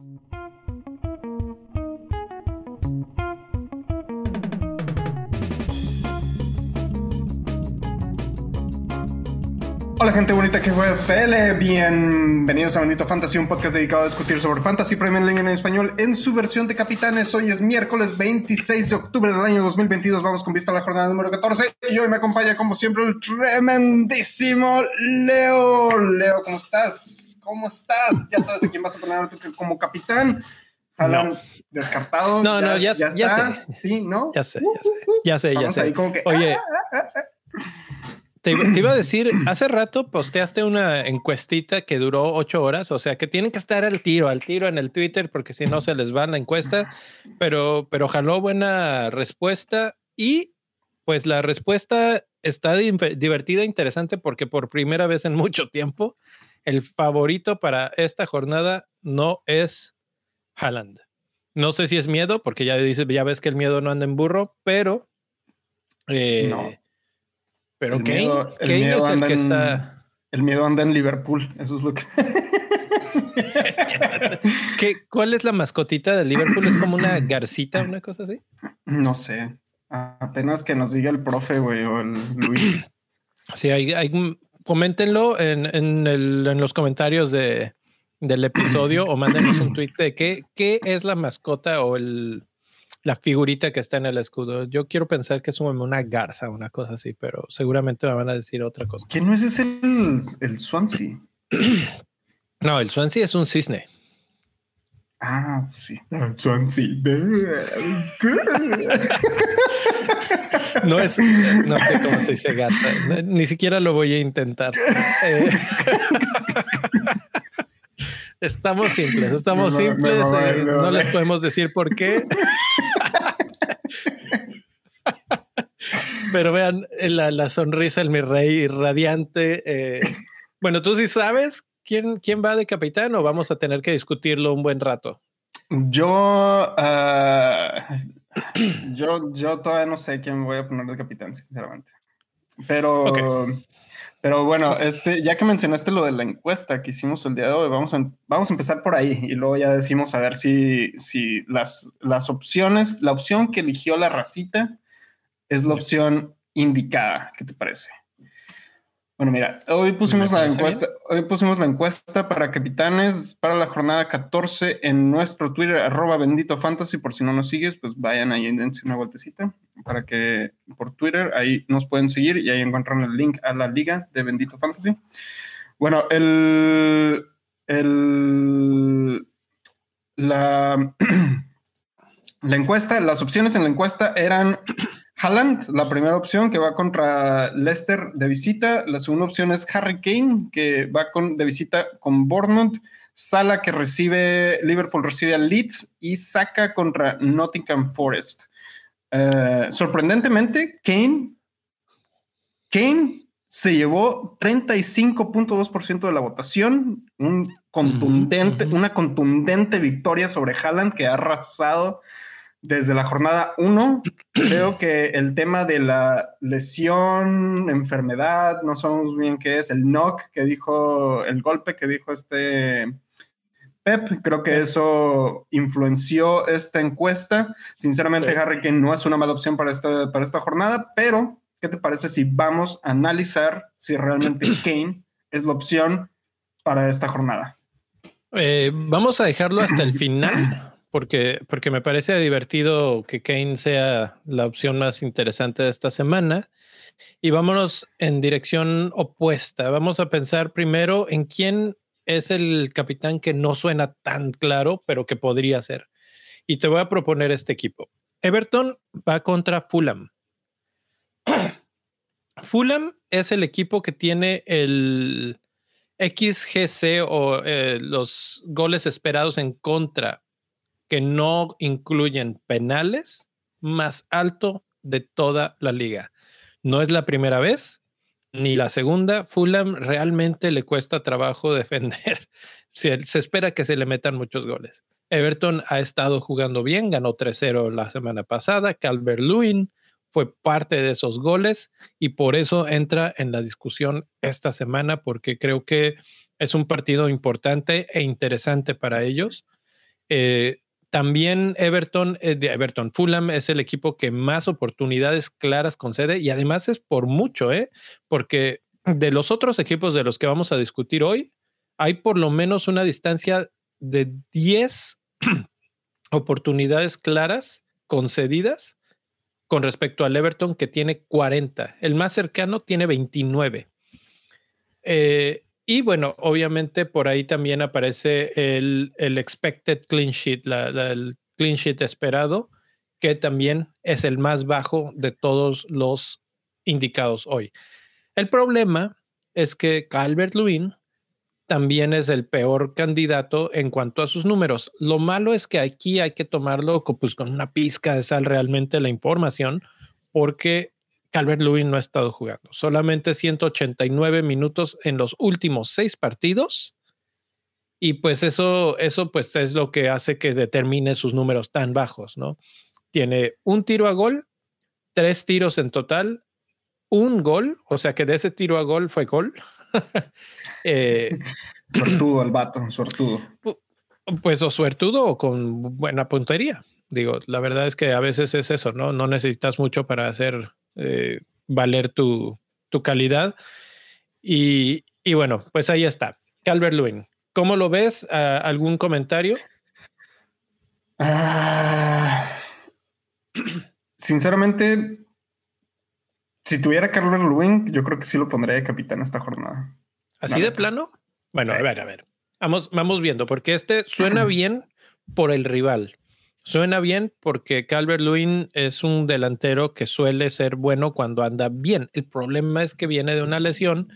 Thank you. Hola gente bonita que fue PL, bienvenidos a Bendito Fantasy, un podcast dedicado a discutir sobre Fantasy Premier League en español en su versión de capitanes. Hoy es miércoles 26 de octubre del año 2022, vamos con vista a la jornada número 14 y hoy me acompaña como siempre el tremendísimo Leo. Leo, ¿cómo estás? ¿Cómo estás? Ya sabes a quién vas a poner como capitán. Alan, descartado. No, no, ya, ya, sé. Sí, ¿no? Ya sé, ya sé. Ya sé, ya sé. Oye. Ah, ah, ah, te, iba a decir, hace rato posteaste una encuestita que duró ocho horas, o sea que tienen que estar al tiro, al tiro en el Twitter, porque si no se les va la encuesta, pero, pero jaló buena respuesta y pues la respuesta está divertida, interesante, porque por primera vez en mucho tiempo, el favorito para esta jornada no es Haaland. No sé si es miedo, porque ya, dice, ya ves que el miedo no anda en burro, pero... Eh, no pero el Kane, miedo, es el que está. El miedo anda en Liverpool. Eso es lo que. ¿Qué, ¿Cuál es la mascotita de Liverpool? ¿Es como una garcita, una cosa así? No sé. Apenas que nos diga el profe, güey, o el Luis. Sí, hay, hay coméntenlo en, en, el, en los comentarios de, del episodio o mándenos un tweet de qué, qué es la mascota o el, la figurita que está en el escudo. Yo quiero pensar que es una garza, una cosa así, pero seguramente me van a decir otra cosa. ¿Qué no es ese el, el Swansea? no, el Swansea es un cisne. Ah, sí. El Swansea. No es, no sé cómo se dice gata. Ni siquiera lo voy a intentar. Eh, estamos simples, estamos simples. Eh, no les podemos decir por qué. Pero vean la, la, sonrisa del mi rey radiante. Eh, bueno, tú sí sabes quién, quién va de capitán o vamos a tener que discutirlo un buen rato. Yo, ah, yo, yo todavía no sé quién voy a poner de capitán, sinceramente. Pero, pero bueno, este, ya que mencionaste lo de la encuesta que hicimos el día de hoy, vamos a, vamos a empezar por ahí y luego ya decimos a ver si, si las, las opciones, la opción que eligió la racita es la opción indicada. ¿Qué te parece? Bueno, mira, hoy pusimos la encuesta, hoy pusimos la encuesta para capitanes para la jornada 14 en nuestro Twitter, arroba bendito fantasy. Por si no nos sigues, pues vayan ahí y dense una vueltecita para que por Twitter ahí nos pueden seguir y ahí encuentran el link a la liga de bendito fantasy. Bueno, el, el la, la encuesta, las opciones en la encuesta eran Haaland, la primera opción que va contra Leicester de visita. La segunda opción es Harry Kane, que va con, de visita con Bournemouth. Sala que recibe, Liverpool recibe a Leeds y saca contra Nottingham Forest. Eh, sorprendentemente, Kane, Kane se llevó 35.2% de la votación, un contundente, una contundente victoria sobre Haaland que ha arrasado desde la jornada 1. Creo que el tema de la lesión, enfermedad, no sabemos bien qué es, el knock que dijo, el golpe que dijo este Pep, creo que eso influenció esta encuesta. Sinceramente, Harry Kane no es una mala opción para esta, para esta jornada, pero ¿qué te parece si vamos a analizar si realmente Kane es la opción para esta jornada? Eh, vamos a dejarlo hasta el final porque, porque me parece divertido que Kane sea la opción más interesante de esta semana. Y vámonos en dirección opuesta. Vamos a pensar primero en quién es el capitán que no suena tan claro, pero que podría ser. Y te voy a proponer este equipo. Everton va contra Fulham. Fulham es el equipo que tiene el XGC o eh, los goles esperados en contra que no incluyen penales más alto de toda la liga. No es la primera vez ni la segunda. Fulham realmente le cuesta trabajo defender. Se, espera que se le metan muchos goles. Everton ha estado jugando bien, ganó 3-0 la semana pasada. Calvert Lewin fue parte de esos goles y por eso entra en la discusión esta semana porque creo que es un partido importante e interesante para ellos Eh, también Everton, eh, Everton, Fulham es el equipo que más oportunidades claras concede y además es por mucho, ¿eh? porque de los otros equipos de los que vamos a discutir hoy, hay por lo menos una distancia de 10 oportunidades claras concedidas con respecto al Everton que tiene 40. El más cercano tiene 29. Eh, y bueno, obviamente por ahí también aparece el, el expected clean sheet, el clean sheet esperado, que también es el más bajo de todos los indicados hoy. El problema es que Calvert Lewin también es el peor candidato en cuanto a sus números. Lo malo es que aquí hay que tomarlo pues, con una pizca de sal realmente la información, porque Calvert Lewin no ha estado jugando. Solamente 189 minutos en los últimos seis partidos. Y pues eso, eso pues es lo que hace que determine sus números tan bajos, ¿no? Tiene un tiro a gol, tres tiros en total, un gol, o sea que de ese tiro a gol fue gol. eh, suertudo el vato, suertudo. Pues o suertudo o con buena puntería. Digo, la verdad es que a veces es eso, ¿no? No necesitas mucho para hacer eh, valer tu, calidad. Y, bueno, pues ahí está. Calvert Lewin, ¿cómo lo ves? Ah, ¿Algún comentario? Ah, sinceramente, si tuviera Calvert Lewin, yo creo que sí lo pondría de capitán esta jornada. ¿Así de plano? Bueno, a ver, a ver. Vamos, vamos viendo, porque este suena bien por el rival. Suena bien porque Calvert Lewin es un delantero que suele ser bueno cuando anda bien. El problema es que viene de una lesión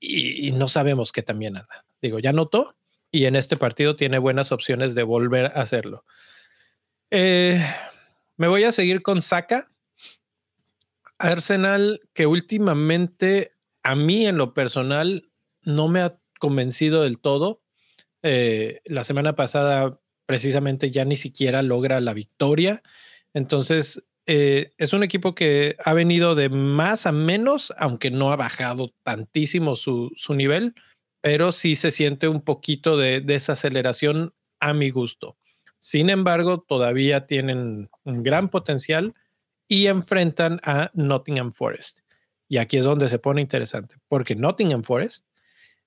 y, no sabemos qué también anda. Digo, ya notó y en este partido tiene buenas opciones de volver a hacerlo. Eh, me voy a seguir con Saka. Arsenal, que últimamente a mí en lo personal no me ha convencido del todo. Eh, la semana pasada precisamente ya ni siquiera logra la victoria. Entonces, eh, es un equipo que ha venido de más a menos, aunque no ha bajado tantísimo su, nivel, pero sí se siente un poquito de desaceleración a mi gusto. Sin embargo, todavía tienen un gran potencial y enfrentan a Nottingham Forest. Y aquí es donde se pone interesante, porque Nottingham Forest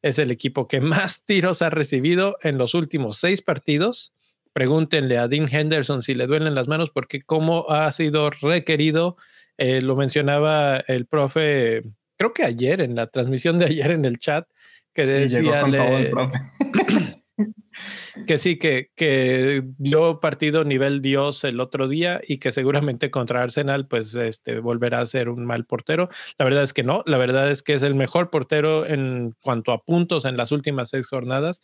es el equipo que más tiros ha recibido en los últimos seis partidos pregúntenle a Dean Henderson si le duelen las manos, porque como ha sido requerido, eh, lo mencionaba el profe, creo que ayer, en la transmisión de ayer en el chat, que decía que sí, que, que dio partido nivel Dios el otro día y que seguramente contra Arsenal, pues este volverá a ser un mal portero. La verdad es que no, la verdad es que es el mejor portero en cuanto a puntos en las últimas seis jornadas,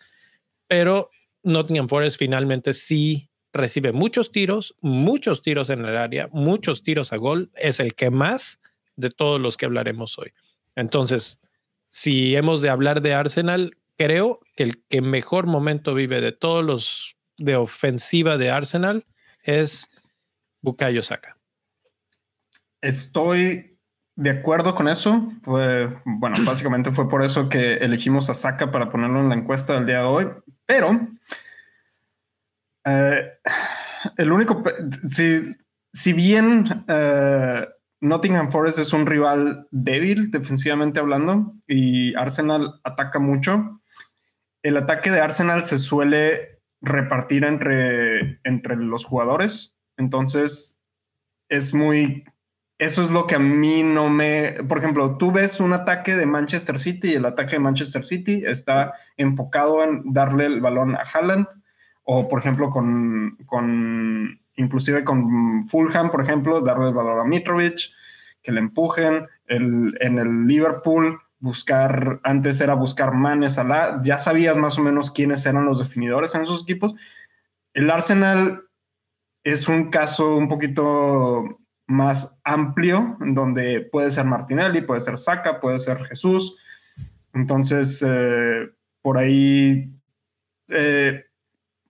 pero Nottingham Forest finalmente sí recibe muchos tiros, muchos tiros en el área, muchos tiros a gol. Es el que más de todos los que hablaremos hoy. Entonces, si hemos de hablar de Arsenal, creo que el que mejor momento vive de todos los de ofensiva de Arsenal es Bukayo Saka. Estoy de acuerdo con eso. Bueno, básicamente fue por eso que elegimos a Saka para ponerlo en la encuesta del día de hoy. Pero eh, el único, si, si bien eh, Nottingham Forest es un rival débil defensivamente hablando y Arsenal ataca mucho, el ataque de Arsenal se suele repartir entre, entre los jugadores. Entonces es muy eso es lo que a mí no me. Por ejemplo, tú ves un ataque de Manchester City y el ataque de Manchester City está enfocado en darle el balón a Haaland, o por ejemplo, con, con inclusive con Fulham, por ejemplo, darle el balón a Mitrovic, que le empujen. El, en el Liverpool, buscar, antes era buscar Manes, Salah, ya sabías más o menos quiénes eran los definidores en esos equipos. El Arsenal es un caso un poquito más amplio, donde puede ser Martinelli, puede ser Saca, puede ser Jesús. Entonces, eh, por ahí, eh,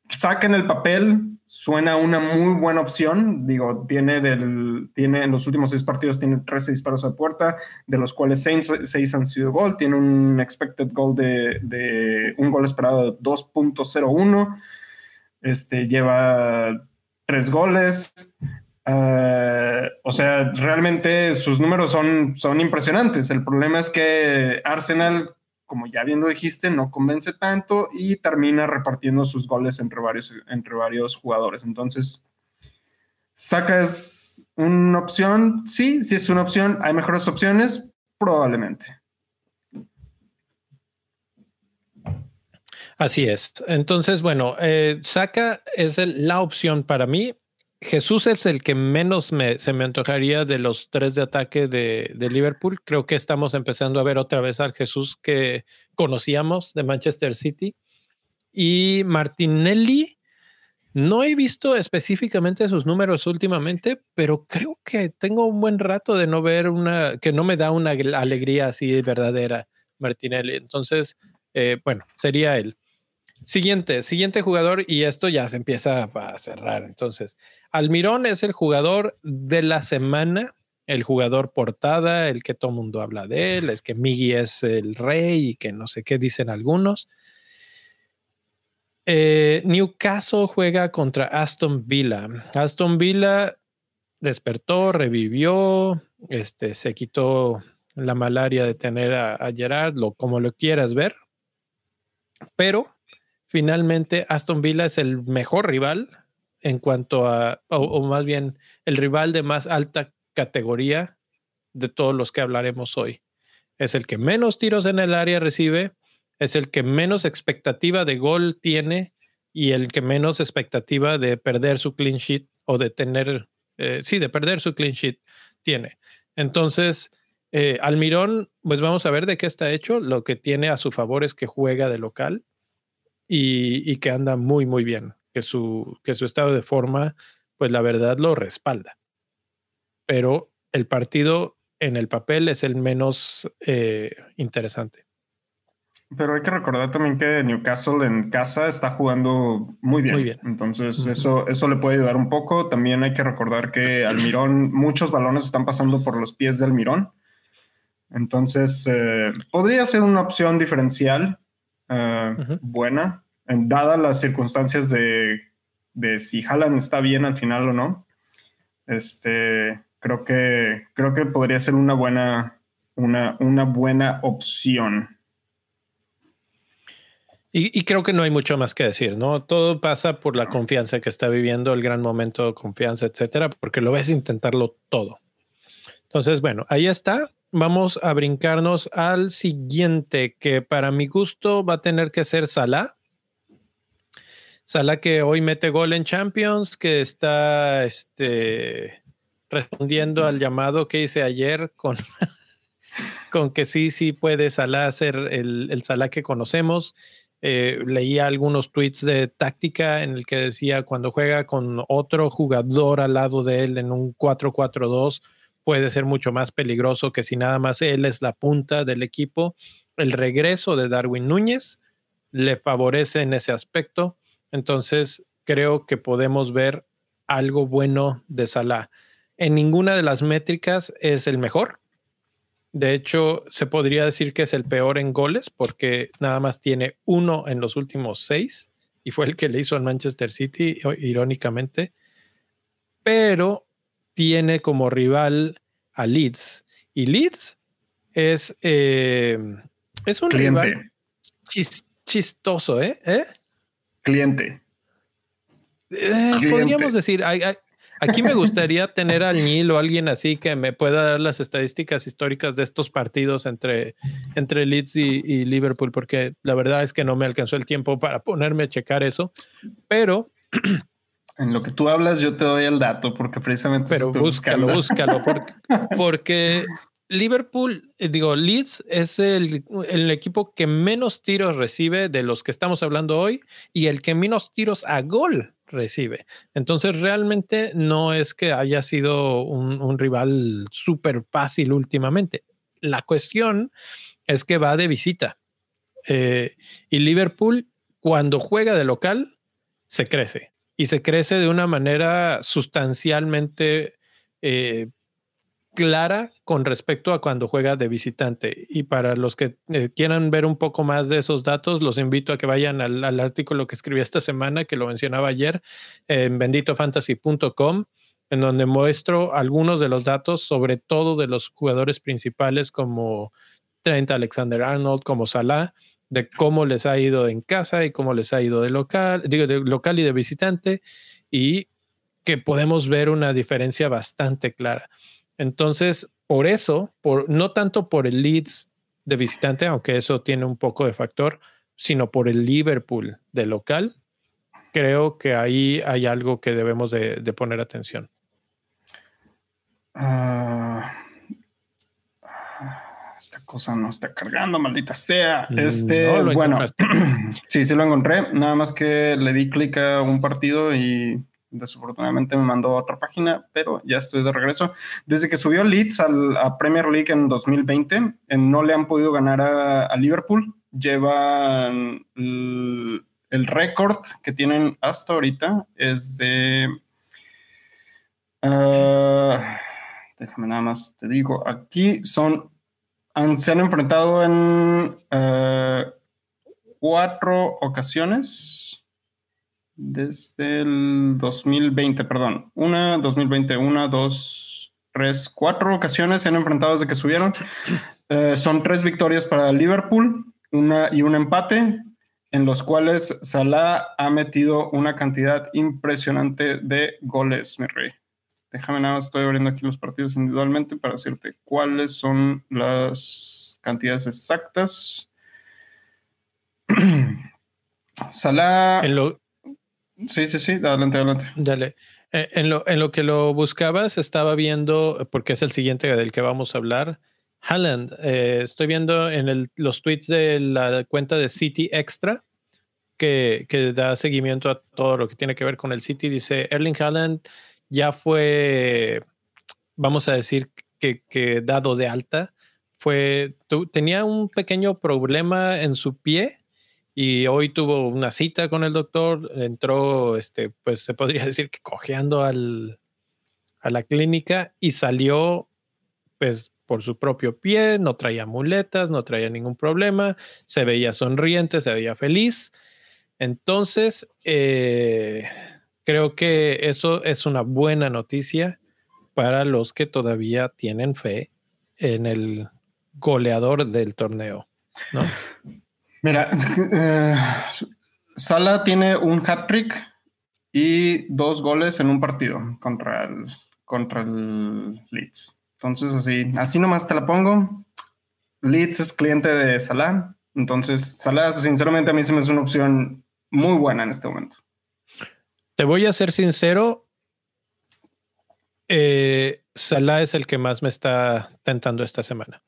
Saca en el papel suena una muy buena opción. Digo, tiene, del, tiene en los últimos seis partidos, tiene 13 disparos a puerta, de los cuales seis, han sido gol. Tiene un expected goal de, de un gol esperado de 2.01 este, lleva tres goles. Eh, o sea, realmente sus números son, son impresionantes. El problema es que Arsenal, como ya bien lo dijiste, no convence tanto y termina repartiendo sus goles entre varios, entre varios jugadores. Entonces, ¿sacas una opción? Sí, sí es una opción. ¿Hay mejores opciones? Probablemente. Así es. Entonces, bueno, eh, Saca es la opción para mí. Jesús es el que menos me, se me antojaría de los tres de ataque de, de, Liverpool. Creo que estamos empezando a ver otra vez al Jesús que conocíamos de Manchester City. Y Martinelli, no he visto específicamente sus números últimamente, pero creo que tengo un buen rato de no ver una, que no me da una alegría así verdadera, Martinelli. Entonces, eh, bueno, sería él. Siguiente, siguiente jugador, y esto ya se empieza a cerrar. Entonces, Almirón es el jugador de la semana, el jugador portada, el que todo mundo habla de él, es que Miggy es el rey y que no sé qué dicen algunos. Eh, Newcastle juega contra Aston Villa. Aston Villa despertó, revivió, este, se quitó la malaria de tener a, a Gerard, lo, como lo quieras ver, pero finalmente Aston Villa es el mejor rival en cuanto a, o, más bien el rival de más alta categoría de todos los que hablaremos hoy. Es el que menos tiros en el área recibe, es el que menos expectativa de gol tiene y el que menos expectativa de perder su clean sheet o de tener, eh, sí, de perder su clean sheet tiene. Entonces, eh, Almirón, pues vamos a ver de qué está hecho. Lo que tiene a su favor es que juega de local y, que anda muy, muy bien, que su, que su estado de forma, pues la verdad lo respalda. Pero el partido en el papel es el menos eh, interesante. Pero hay que recordar también que Newcastle en casa está jugando muy bien. Muy bien. Entonces, eso, eso le puede ayudar un poco. También hay que recordar que Almirón, muchos balones están pasando por los pies de Almirón. Entonces, eh, podría ser una opción diferencial uh, buena, dadas las circunstancias de, de, si Haaland está bien al final o no. Este, creo que, creo que podría ser una buena, una, una buena opción. Y, y, creo que no hay mucho más que decir, ¿no? Todo pasa por la confianza que está viviendo, el gran momento de confianza, etcétera, porque lo ves intentarlo todo. Entonces, bueno, ahí está vamos a brincarnos al siguiente, que para mi gusto va a tener que ser Salah. Salah que hoy mete gol en Champions, que está este, respondiendo al llamado que hice ayer con, con que sí, sí puede Salah ser el, el Salah que conocemos. Eh, leía algunos tweets de táctica en el que decía cuando juega con otro jugador al lado de él en un 4-4-2 puede ser mucho más peligroso que si nada más él es la punta del equipo. El regreso de Darwin Núñez le favorece en ese aspecto. Entonces, creo que podemos ver algo bueno de Salah. En ninguna de las métricas es el mejor. De hecho, se podría decir que es el peor en goles porque nada más tiene uno en los últimos seis y fue el que le hizo al Manchester City, irónicamente. Pero tiene como rival a Leeds. Y Leeds es, eh, es un rival chistoso, ¿eh? ¿Eh? Cliente. Eh, podríamos decir, aquí me gustaría tener al Nil o alguien así que me pueda dar las estadísticas históricas de estos partidos entre, entre Leeds y, y, Liverpool, porque la verdad es que no me alcanzó el tiempo para ponerme a checar eso, pero En lo que tú hablas, yo te doy el dato porque precisamente. Pero búscalo, búscalo, porque, Liverpool, eh, digo, Leeds es el, el, equipo que menos tiros recibe de los que estamos hablando hoy y el que menos tiros a gol recibe. Entonces, realmente no es que haya sido un, un rival súper fácil últimamente. La cuestión es que va de visita. Eh, y Liverpool, cuando juega de local, se crece y se crece de una manera sustancialmente eh, clara con respecto a cuando juega de visitante. Y para los que eh, quieran ver un poco más de esos datos, los invito a que vayan al, artículo que escribí esta semana, que lo mencionaba ayer, en benditofantasy.com, en donde muestro algunos de los datos, sobre todo de los jugadores principales como Trent Alexander Arnold, como Salah, de cómo les ha ido en casa y cómo les ha ido de local, digo, de local y de visitante, y que podemos ver una diferencia bastante clara. Entonces, por eso, por, no tanto por el Leeds de visitante, aunque eso tiene un poco de factor, sino por el Liverpool de local, creo que ahí hay algo que debemos de, poner atención. Ah, esta cosa no está cargando, maldita sea. Mm, este, bueno, sí, sí lo encontré. Nada más que le di clic a un partido y Desafortunadamente me mandó a otra página, pero ya estoy de regreso. Desde que subió Leeds a Premier League en 2020, no le han podido ganar a, Liverpool. Llevan el, récord que tienen hasta ahorita es de... Ah, déjame nada más, te digo, aquí son... se han enfrentado en ah, cuatro ocasiones desde el 2020, perdón. Una, 2020, una, dos, tres, cuatro ocasiones se han enfrentado desde que subieron. Eh, son tres victorias para Liverpool una, y un empate, en los cuales Salah ha metido una cantidad impresionante de goles, mi rey. Déjame nada estoy abriendo aquí los partidos individualmente para decirte cuáles son las cantidades exactas. Salah. En lo, Sí, sí, sí, adelante, adelante. Dale. Eh, en, lo, en lo que lo buscabas, estaba viendo, porque es el siguiente del que vamos a hablar, Haaland. Eh, estoy viendo en los tweets de la cuenta de City Extra, que, que, da seguimiento a todo lo que tiene que ver con el City. Dice, Erling Haaland ya fue, vamos a decir, que, que dado de alta. Fue, tenía un pequeño problema en su pie y hoy tuvo una cita con el doctor, entró, este, pues se podría decir que cojeando al, a la clínica y salió, pues por su propio pie, no traía muletas, no traía ningún problema, se veía sonriente, se veía feliz. Entonces, eh, creo que eso es una buena noticia para los que todavía tienen fe en el goleador del torneo. Mira, eh, Sala tiene un hat-trick y dos goles en un partido contra el, contra el Leeds. Entonces, así, así nomás te la pongo. Leeds es cliente de Salah. Entonces, Salah, sinceramente, a mí se me es una opción muy buena en este momento. Te voy a ser sincero. Eh, Salah es el que más me está tentando esta semana.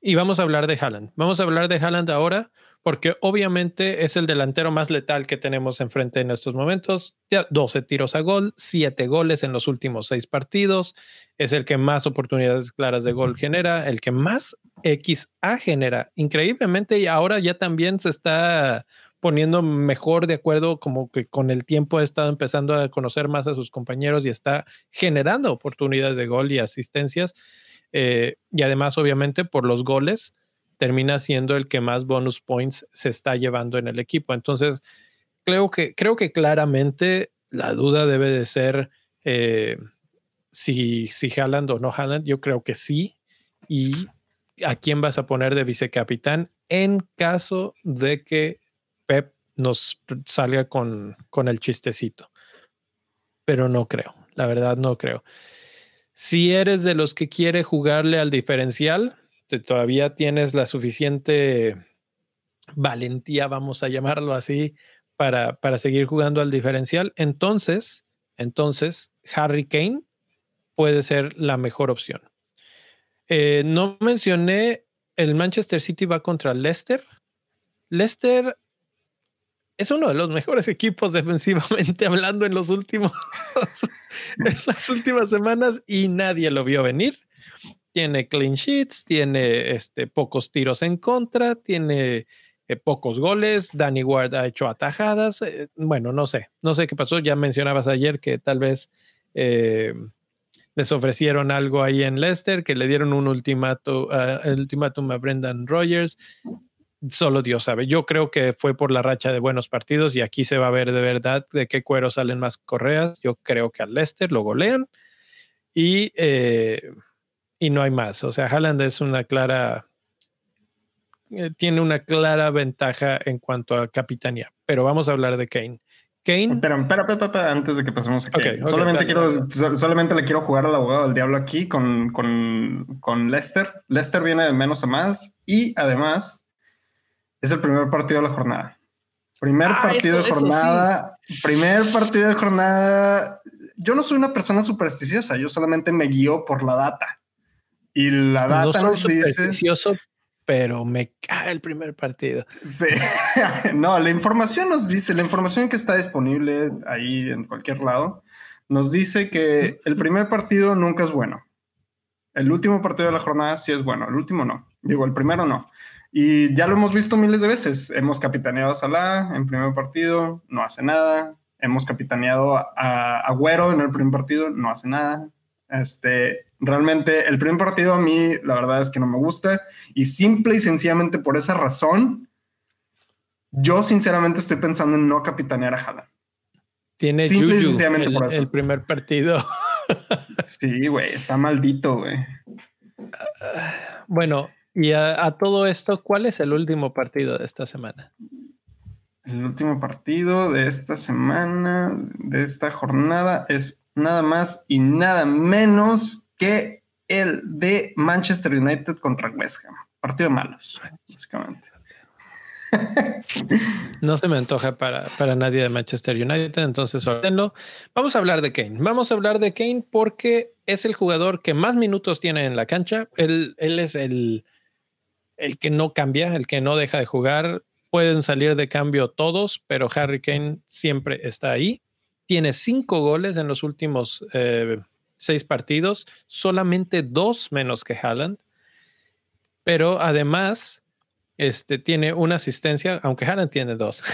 Y vamos a hablar de Haaland. Vamos a hablar de Haaland ahora porque obviamente es el delantero más letal que tenemos enfrente en estos momentos. Ya 12 tiros a gol, 7 goles en los últimos 6 partidos. Es el que más oportunidades claras de gol genera, el que más XA genera. Increíblemente, y ahora ya también se está poniendo mejor de acuerdo, como que con el tiempo ha estado empezando a conocer más a sus compañeros y está generando oportunidades de gol y asistencias. Eh, y además, obviamente, por los goles, termina siendo el que más bonus points se está llevando en el equipo. Entonces, creo que, creo que claramente la duda debe de ser eh, si, si Haaland o no Haaland. Yo creo que sí. Y a quién vas a poner de vicecapitán en caso de que nos salga con, con el chistecito. Pero no creo, la verdad no creo. Si eres de los que quiere jugarle al diferencial, todavía tienes la suficiente valentía, vamos a llamarlo así, para, para seguir jugando al diferencial, entonces, entonces Harry Kane puede ser la mejor opción. Eh, no mencioné el Manchester City va contra Leicester. Leicester es uno de los mejores equipos defensivamente hablando en los últimos en las últimas semanas y nadie lo vio venir. Tiene clean sheets, tiene este, pocos tiros en contra, tiene eh, pocos goles. Danny Ward ha hecho atajadas. Eh, bueno, no sé, no sé qué pasó. Ya mencionabas ayer que tal vez eh, les ofrecieron algo ahí en Leicester, que le dieron un uh, ultimátum a Brendan Rogers. Solo Dios sabe. Yo creo que fue por la racha de buenos partidos y aquí se va a ver de verdad de qué cuero salen más correas. Yo creo que al Leicester lo golean y, eh, y no hay más. O sea, Haaland es una clara, eh, tiene una clara ventaja en cuanto a capitanía, pero vamos a hablar de Kane. Kane. Espera, espera, espera, antes de que pasemos a Kane. solamente, quiero, solamente le quiero jugar al abogado del diablo aquí con, con, con Leicester. Leicester viene de menos a más y además es el primer partido de la jornada. Primer ah, partido de jornada. Primer partido de jornada. Yo no soy una persona supersticiosa, yo solamente me guío por la data. Y la data no nos dice pero me cae el primer partido. Sí, no, la información nos dice, la información que está disponible ahí en cualquier lado, nos dice que el primer partido nunca es bueno. El último partido de la jornada sí es bueno, el último no. Digo, el primero no. Y ya lo hemos visto miles de veces. Hemos capitaneado a Salah en primer partido, no hace nada. Hemos capitaneado a Agüero en el primer partido, no hace nada. Este, realmente el primer partido a mí la verdad es que no me gusta y simple y sencillamente por esa razón yo sinceramente estoy pensando en no capitanear a Haaland. Tiene simple y sencillamente el, por eso. el primer partido. sí, güey, está maldito, güey. Bueno, y a, a, todo esto, ¿cuál es el último partido de esta semana? El último partido de esta semana, de esta jornada, es nada más y nada menos que el de Manchester United contra West Ham. Partido de malos, básicamente. No se me antoja para, para nadie de Manchester United, entonces ordenlo. Vamos a hablar de Kane. Vamos a hablar de Kane porque es el jugador que más minutos tiene en la cancha. Él, él es el, el que no cambia, el que no deja de jugar. Pueden salir de cambio todos, pero Harry Kane siempre está ahí tiene cinco goles en los últimos eh, seis partidos, solamente dos menos que Haaland, pero además este, tiene una asistencia, aunque Haaland tiene dos.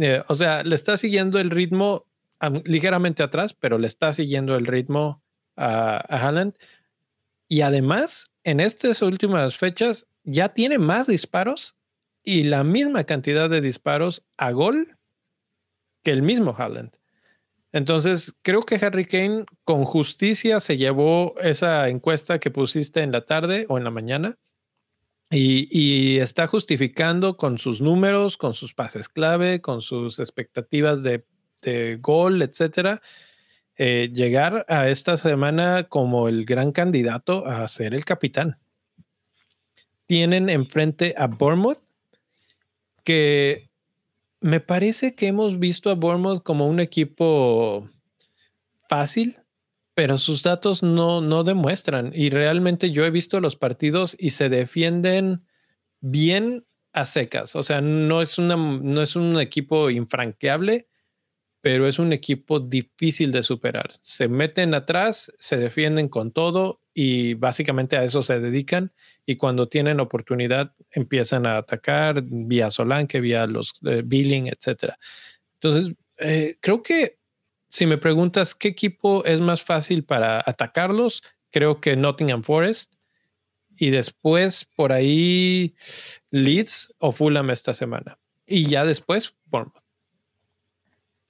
Eh, o sea, le está siguiendo el ritmo ligeramente atrás, pero le está siguiendo el ritmo a, a Haaland. Y además, en estas últimas fechas, ya tiene más disparos y la misma cantidad de disparos a gol que el mismo Haaland. Entonces, creo que Harry Kane con justicia se llevó esa encuesta que pusiste en la tarde o en la mañana y, está justificando con sus números, con sus pases clave, con sus expectativas de, gol, etcétera, eh, llegar a esta semana como el gran candidato a ser el capitán. Tienen enfrente a Bournemouth, que me parece que hemos visto a Bournemouth como un equipo fácil, pero sus datos no, no demuestran. Y realmente yo he visto los partidos y se defienden bien a secas. O sea, no es, una, no es un equipo infranqueable, pero es un equipo difícil de superar. Se meten atrás, se defienden con todo y básicamente a eso se dedican y cuando tienen oportunidad empiezan a atacar vía Solanke, vía los eh, Billing, etcétera. Entonces, eh, creo que si me preguntas qué equipo es más fácil para atacarlos, creo que Nottingham Forest y después por ahí Leeds o Fulham esta semana. Y ya después Bournemouth.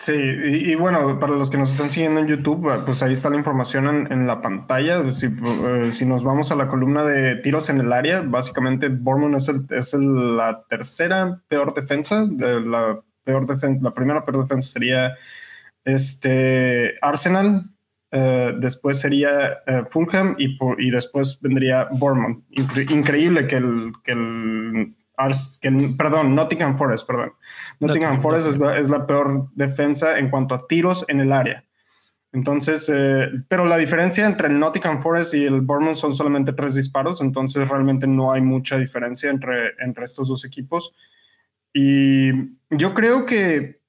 Sí, y, bueno, para los que nos están siguiendo en YouTube, ah, pues ahí está la información en, la pantalla. Si, eh, si, nos vamos a la columna de tiros en el área, básicamente Bournemouth es, es la tercera peor defensa. De la, peor defensa la primera peor defensa sería este Arsenal, eh, después sería eh, Fulham y, y después vendría Bournemouth. increíble que el, que el perdón, Nottingham Forest, perdón. Nottingham, Forest es la, peor defensa en cuanto a tiros en el área. Entonces, eh, pero la diferencia entre el Nottingham Forest y el Bournemouth son solamente tres disparos, entonces realmente no hay mucha diferencia entre, entre estos dos equipos. Y yo creo que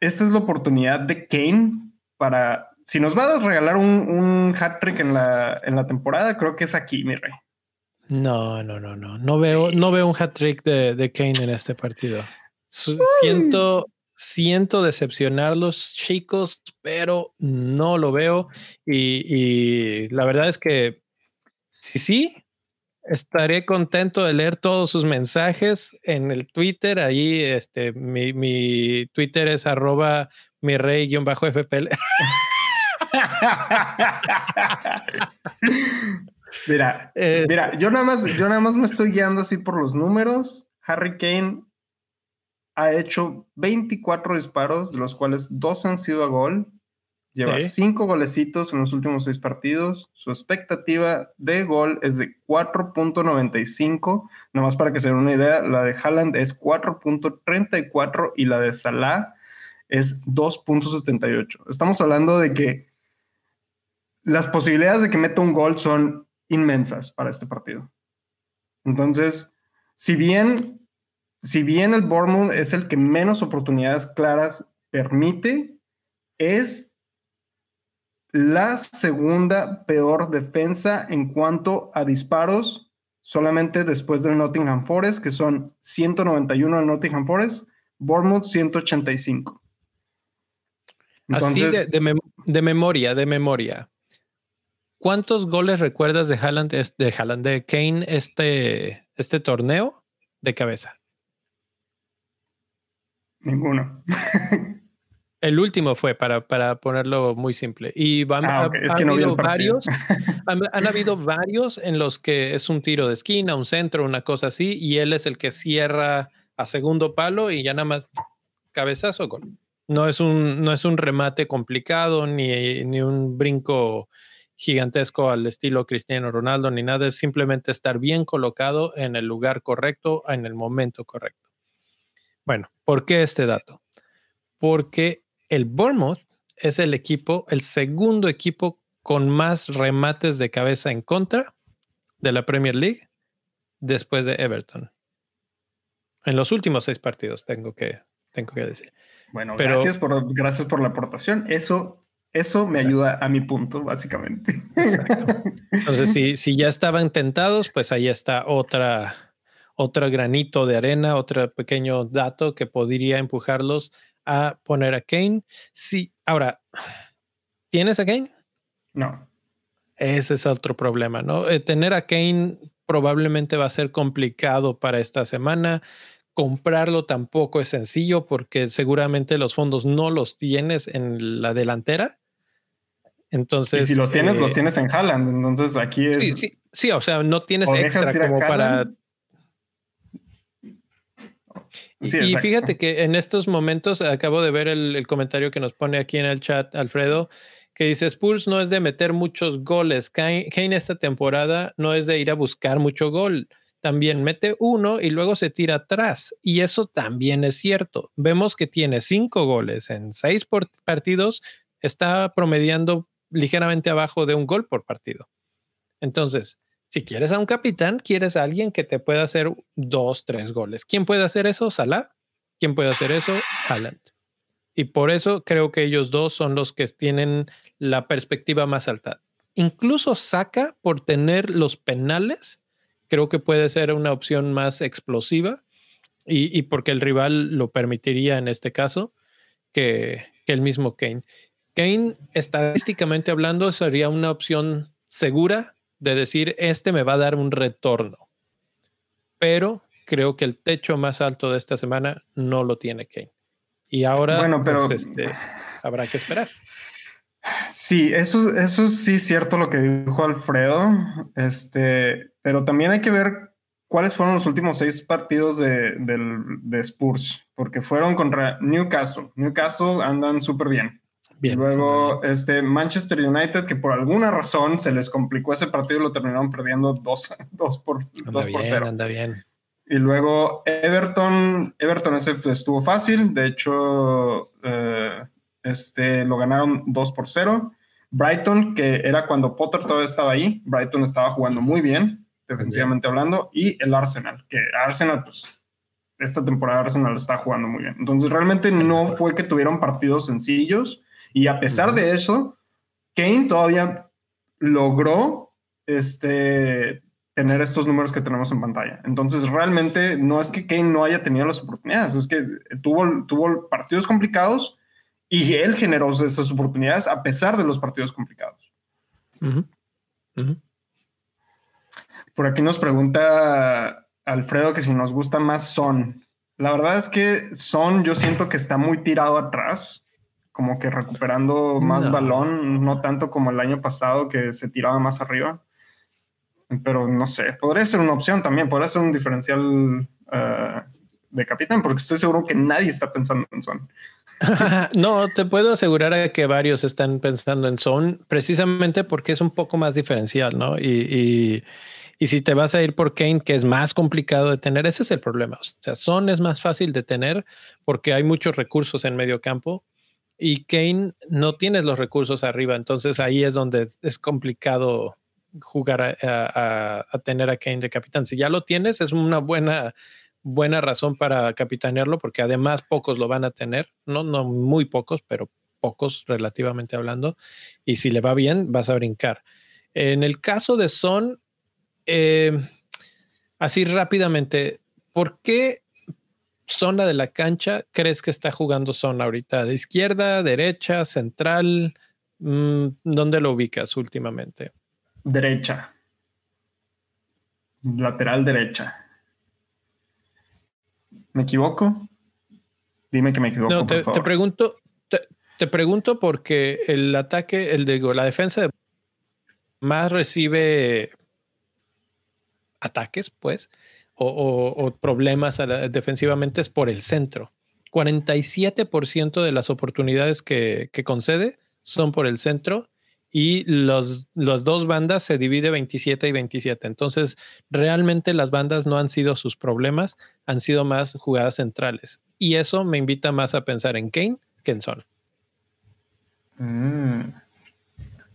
esta es la oportunidad de Kane para, si nos va a regalar un, un hat trick en la, en la temporada, creo que es aquí, mi rey. No, no, no, no. No veo, no veo un hat trick de, de, Kane en este partido. Siento, Siento decepcionarlos, chicos, pero no lo veo. Y, la verdad es que sí, sí, estaré contento de leer todos sus mensajes en el Twitter. Ahí, este, mi, mi Twitter es arroba mi rey-fpl. mira, eh, mira, yo nada más, yo nada más me estoy guiando así por los números. Harry Kane ha hecho 24 disparos, de los cuales dos han sido a gol. Lleva cinco golecitos en los últimos seis partidos. Su expectativa de gol es de 4.95. Nada más para que se den una idea, la de Haaland es 4.34 y la de Salah es 2.78. Estamos hablando de que las posibilidades de que meta un gol son inmensas para este partido. Entonces, si bien si bien el Bournemouth es el que menos oportunidades claras permite, es la segunda peor defensa en cuanto a disparos, solamente después del Nottingham Forest, que son 191 en Nottingham Forest, Bournemouth 185. Entonces, Así de, de, memoria, de memoria. ¿Cuántos goles recuerdas de Haaland, de Haaland, de Kane este, este torneo de cabeza? Ninguno. El último fue para, para ponerlo muy simple. Y han, habido varios, han, habido varios en los que es un tiro de esquina, un centro, una cosa así, y él es el que cierra a segundo palo y ya nada más cabezazo gol. No es un, no es un remate complicado ni, ni un brinco gigantesco al estilo Cristiano Ronaldo ni nada, es simplemente estar bien colocado en el lugar correcto, en el momento correcto. Bueno, ¿por qué este dato? Porque el Bournemouth es el equipo, el segundo equipo con más remates de cabeza en contra de la Premier League después de Everton. En los últimos seis partidos, tengo que, tengo que decir. Bueno, gracias, por, gracias por la aportación. Eso, eso me ayuda a mi punto, básicamente. Exacto. Entonces, si, si ya estaban tentados, pues ahí está otra, otro granito de arena, otro pequeño dato que podría empujarlos a poner a Kane. Sí, ahora, ¿tienes a Kane? No. Ese es otro problema, ¿no? Eh, tener a Kane probablemente va a ser complicado para esta semana. Comprarlo tampoco es sencillo porque seguramente los fondos no los tienes en la delantera. Entonces. Y si los tienes, los eh, tienes en Haaland. Entonces aquí es. Sí, sí, sí o sea, no tienes extra como para y fíjate que en estos momentos acabo de ver el, comentario que nos pone aquí en el chat Alfredo, que dice Spurs no es de meter muchos goles. Kane, esta temporada no es de ir a buscar mucho gol. También mete uno y luego se tira atrás. Y eso también es cierto. Vemos que tiene cinco goles en seis partidos. Está promediando ligeramente abajo de un gol por partido. Entonces, si quieres a un capitán, quieres a alguien que te pueda hacer dos, tres goles. ¿Quién puede hacer eso? Salah. ¿Quién puede hacer eso? Haaland. Y por eso creo que ellos dos son los que tienen la perspectiva más alta. Incluso Saca, por tener los penales, creo que puede ser una opción más explosiva y, porque el rival lo permitiría en este caso que, que el mismo Kane. Kane, estadísticamente hablando, sería una opción segura de decir, este me va a dar un retorno. Pero creo que el techo más alto de esta semana no lo tiene Kane. Y ahora bueno, pero, pues, este, habrá que esperar. Sí, eso, eso sí es cierto lo que dijo Alfredo, este, pero también hay que ver cuáles fueron los últimos seis partidos de, de Spurs, porque fueron contra Newcastle. Newcastle andan súper bien y luego este Manchester United, que por alguna razón se les complicó ese partido y lo terminaron perdiendo 2 por, 0. Anda bien. Y luego Everton, Everton ese estuvo fácil, de hecho eh, este, lo ganaron 2 por 0. Brighton, que era cuando Potter todavía estaba ahí, Brighton estaba jugando muy bien, defensivamente hablando, y el Arsenal, que Arsenal, pues esta temporada Arsenal está jugando muy bien. Entonces realmente no fue que tuvieron partidos sencillos y a pesar de eso, Kane todavía logró este, tener estos números que tenemos en pantalla. Entonces, realmente no es que Kane no haya tenido las oportunidades, es que tuvo, tuvo partidos complicados y él generó esas oportunidades a pesar de los partidos complicados. Por aquí nos pregunta Alfredo que si nos gusta más Son. La verdad es que Son yo siento que está muy tirado atrás, como que recuperando más balón, no tanto como el año pasado que se tiraba más arriba pero no sé, podría ser una opción también, podría ser un diferencial eh, de capitán, porque estoy seguro que nadie está pensando en Son. no, te puedo asegurar que varios están pensando en Son, precisamente porque es un poco más diferencial, ¿no? Y, y, si te vas a ir por Kane, que es más complicado de tener, ese es el problema. O sea, Son es más fácil de tener porque hay muchos recursos en medio campo y Kane no tienes los recursos arriba, entonces ahí es donde es complicado jugar a, tener a Kane de capitán. Si ya lo tienes, es una buena, buena razón para capitanearlo, porque además pocos lo van a tener, no, no muy pocos, pero pocos relativamente hablando. Y si le va bien, vas a brincar. En el caso de Son, eh, así rápidamente, ¿por qué zona de la cancha crees que está jugando Son ahorita? ¿De izquierda, derecha, central? Mm, ¿Dónde lo ubicas últimamente? Derecha. Lateral derecha. ¿Me equivoco? Dime que me equivoco. No, te, pregunto, te, pregunto porque el ataque, el de la defensa más recibe ataques, pues, o, problemas defensivamente es por el centro. 47% de las oportunidades que, que concede son por el centro y los, las dos bandas se divide 27 y 27. Entonces, realmente las bandas no han sido sus problemas, han sido más jugadas centrales. Y eso me invita más a pensar en Kane que en Son. Mm.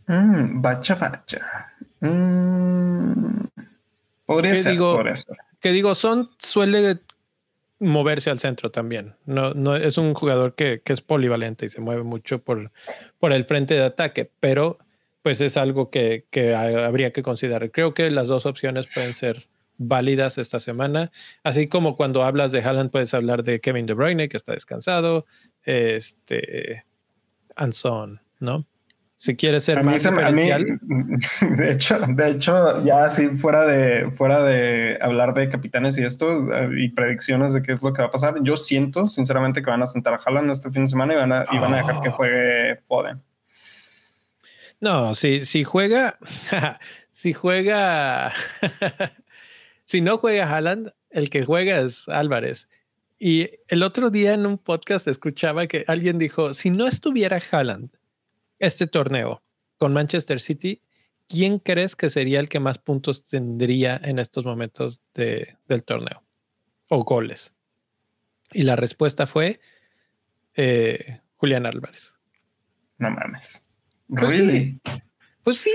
Mm, bacha, bacha. Mm. Podría, ser, digo, Que digo, Son suele moverse al centro también. No, no es un jugador que, que, es polivalente y se mueve mucho por, por el frente de ataque, pero pues es algo que, que habría que considerar. Creo que las dos opciones pueden ser válidas esta semana, así como cuando hablas de Haaland puedes hablar de Kevin De Bruyne que está descansado, este, and ¿no? Si quieres ser más de hecho, de hecho, ya así fuera de fuera de hablar de capitanes y esto y predicciones de qué es lo que va a pasar, yo siento sinceramente que van a sentar a Haaland este fin de semana y van a, y van a dejar que ah. juegue Foden. No, si, si juega, si juega, si no juega Haaland, el que juega es Álvarez. Y el otro día en un podcast escuchaba que alguien dijo, si no estuviera Haaland este torneo con Manchester City, ¿quién crees que sería el que más puntos tendría en estos momentos de, del torneo? O goles. Y la respuesta fue eh, Julián Álvarez. No mames. Pues Sí. Pues sí,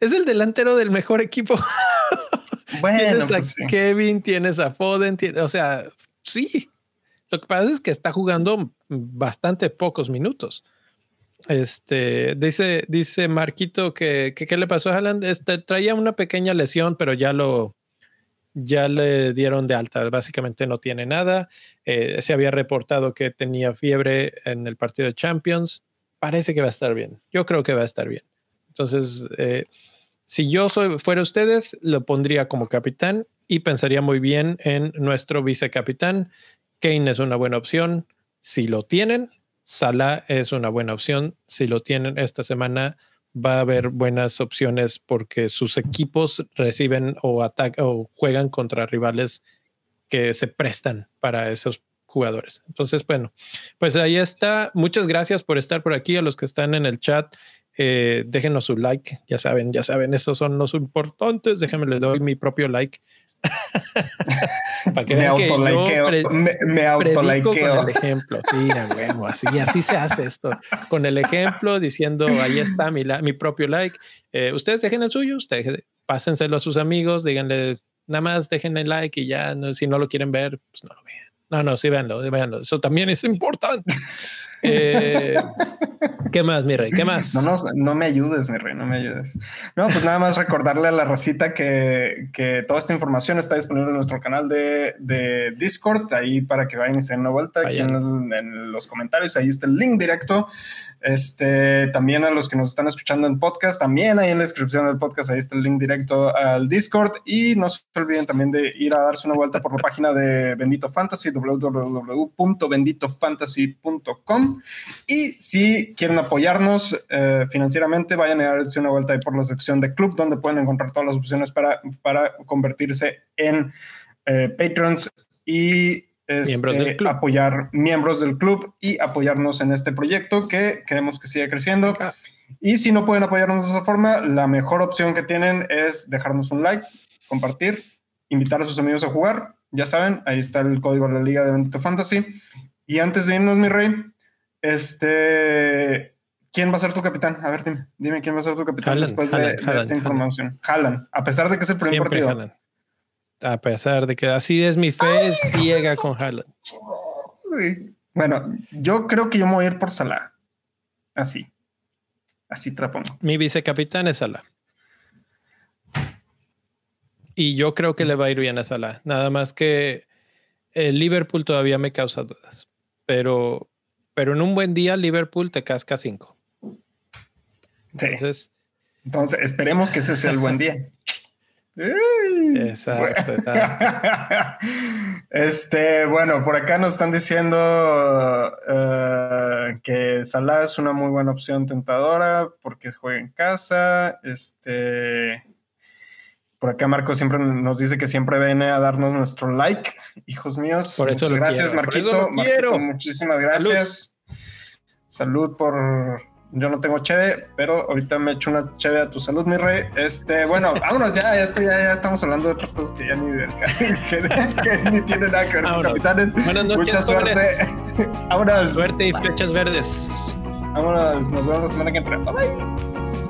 es el delantero del mejor equipo. Bueno, tienes a pues Kevin, tienes a Foden, o sea, sí. Lo que pasa es que está jugando bastante pocos minutos. Este dice, dice Marquito que, qué le pasó a Haaland. Este, traía una pequeña lesión, pero ya lo ya le dieron de alta. Básicamente no tiene nada. Eh, se había reportado que tenía fiebre en el partido de Champions parece que va a estar bien. Yo creo que va a estar bien. Entonces, eh, si yo fuera ustedes, lo pondría como capitán y pensaría muy bien en nuestro vicecapitán. Kane es una buena opción. Si lo tienen, Salah es una buena opción. Si lo tienen esta semana, va a haber buenas opciones porque sus equipos reciben o atacan o juegan contra rivales que se prestan para esos jugadores. Entonces, bueno, pues ahí está. Muchas gracias por estar por aquí. A los que están en el chat, eh, déjenos su like. Ya saben, ya saben, estos son los importantes. Déjenme le doy mi propio like. Para que me autolikeo. Me, me Con el ejemplo. Sí, bueno, así, así se hace esto. Con el ejemplo, diciendo ahí está mi, mi propio like. Eh, ustedes dejen el suyo, ustedes pásenselo a sus amigos, díganle nada más dejen el like y ya, si no lo quieren ver, pues no lo vean. No, no, sí, véanlo, véanlo. Eso también es importante. Eh, ¿Qué más, mi rey? ¿Qué más? No, me ayudes, mi rey, no me ayudes. No, pues nada más recordarle a la racita que, que toda esta información está disponible en nuestro canal de, de Discord, ahí para que vayan y se den una vuelta. Aquí en, en, los comentarios, ahí está el link directo. Este, también a los que nos están escuchando en podcast, también ahí en la descripción del podcast, ahí está el link directo al Discord. Y no se olviden también de ir a darse una vuelta por la página de Bendito Fantasy, www.benditofantasy.com. Y si quieren apoyarnos eh, financieramente, vayan a darse una vuelta ahí por la sección de club, donde pueden encontrar todas las opciones para, para convertirse en eh, patrons y este, apoyar miembros del club y apoyarnos en este proyecto que queremos que siga creciendo. Y si no pueden apoyarnos de esa forma, la mejor opción que tienen es dejarnos un like, compartir, invitar a sus amigos a jugar. Ya saben, ahí está el código de la Liga de Bendito Fantasy. Y antes de irnos, mi rey, este, ¿quién va a ser tu capitán? A ver, dime, dime quién va a ser tu capitán después de, esta información. Jalan, a pesar de que es el primer partido a pesar de que así es mi fe ciega con Haaland. Bueno, yo creo que yo me voy a ir por Salah. Así. Así te Mi vicecapitán es Salah. Y yo creo que le va a ir bien a Salah. Nada más que el Liverpool todavía me causa dudas. Pero, pero en un buen día, Liverpool te casca cinco. Entonces, Entonces esperemos que ese sea el buen día. Exacto, Este, bueno, por acá nos están diciendo eh, que Salah es una muy buena opción tentadora porque juega en casa. Este, por acá Marco siempre nos dice que siempre viene a darnos nuestro like. Hijos míos, por eso gracias, Marquito. Muchísimas gracias. Salud por yo no tengo cheve, pero ahorita me echo una cheve a tu salud, mi rey. Este, bueno, vámonos ya, ya, ya, estamos hablando de otras cosas que ya ni, que, ni tienen nada que ver con capitanes. Mucha suerte. vámonos. Suerte y flechas verdes. Vámonos, nos vemos la semana que entra. Bye.